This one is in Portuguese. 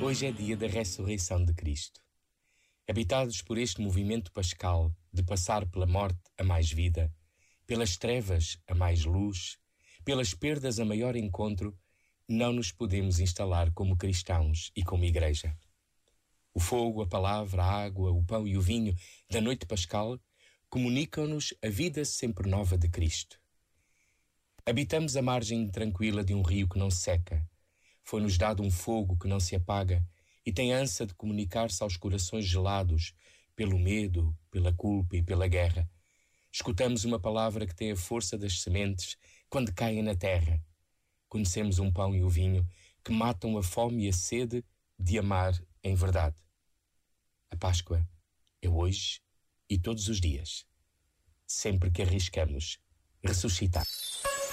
Hoje é dia da ressurreição de Cristo. Habitados por este movimento pascal de passar pela morte a mais vida, pelas trevas a mais luz, pelas perdas a maior encontro, não nos podemos instalar como cristãos e como igreja. O fogo, a palavra, a água, o pão e o vinho da noite pascal comunicam-nos a vida sempre nova de Cristo. Habitamos a margem tranquila de um rio que não seca. Foi-nos dado um fogo que não se apaga e tem ânsia de comunicar-se aos corações gelados pelo medo, pela culpa e pela guerra. Escutamos uma palavra que tem a força das sementes quando caem na terra. Conhecemos um pão e o vinho que matam a fome e a sede de amar em verdade. A Páscoa é hoje e todos os dias, sempre que arriscamos ressuscitar.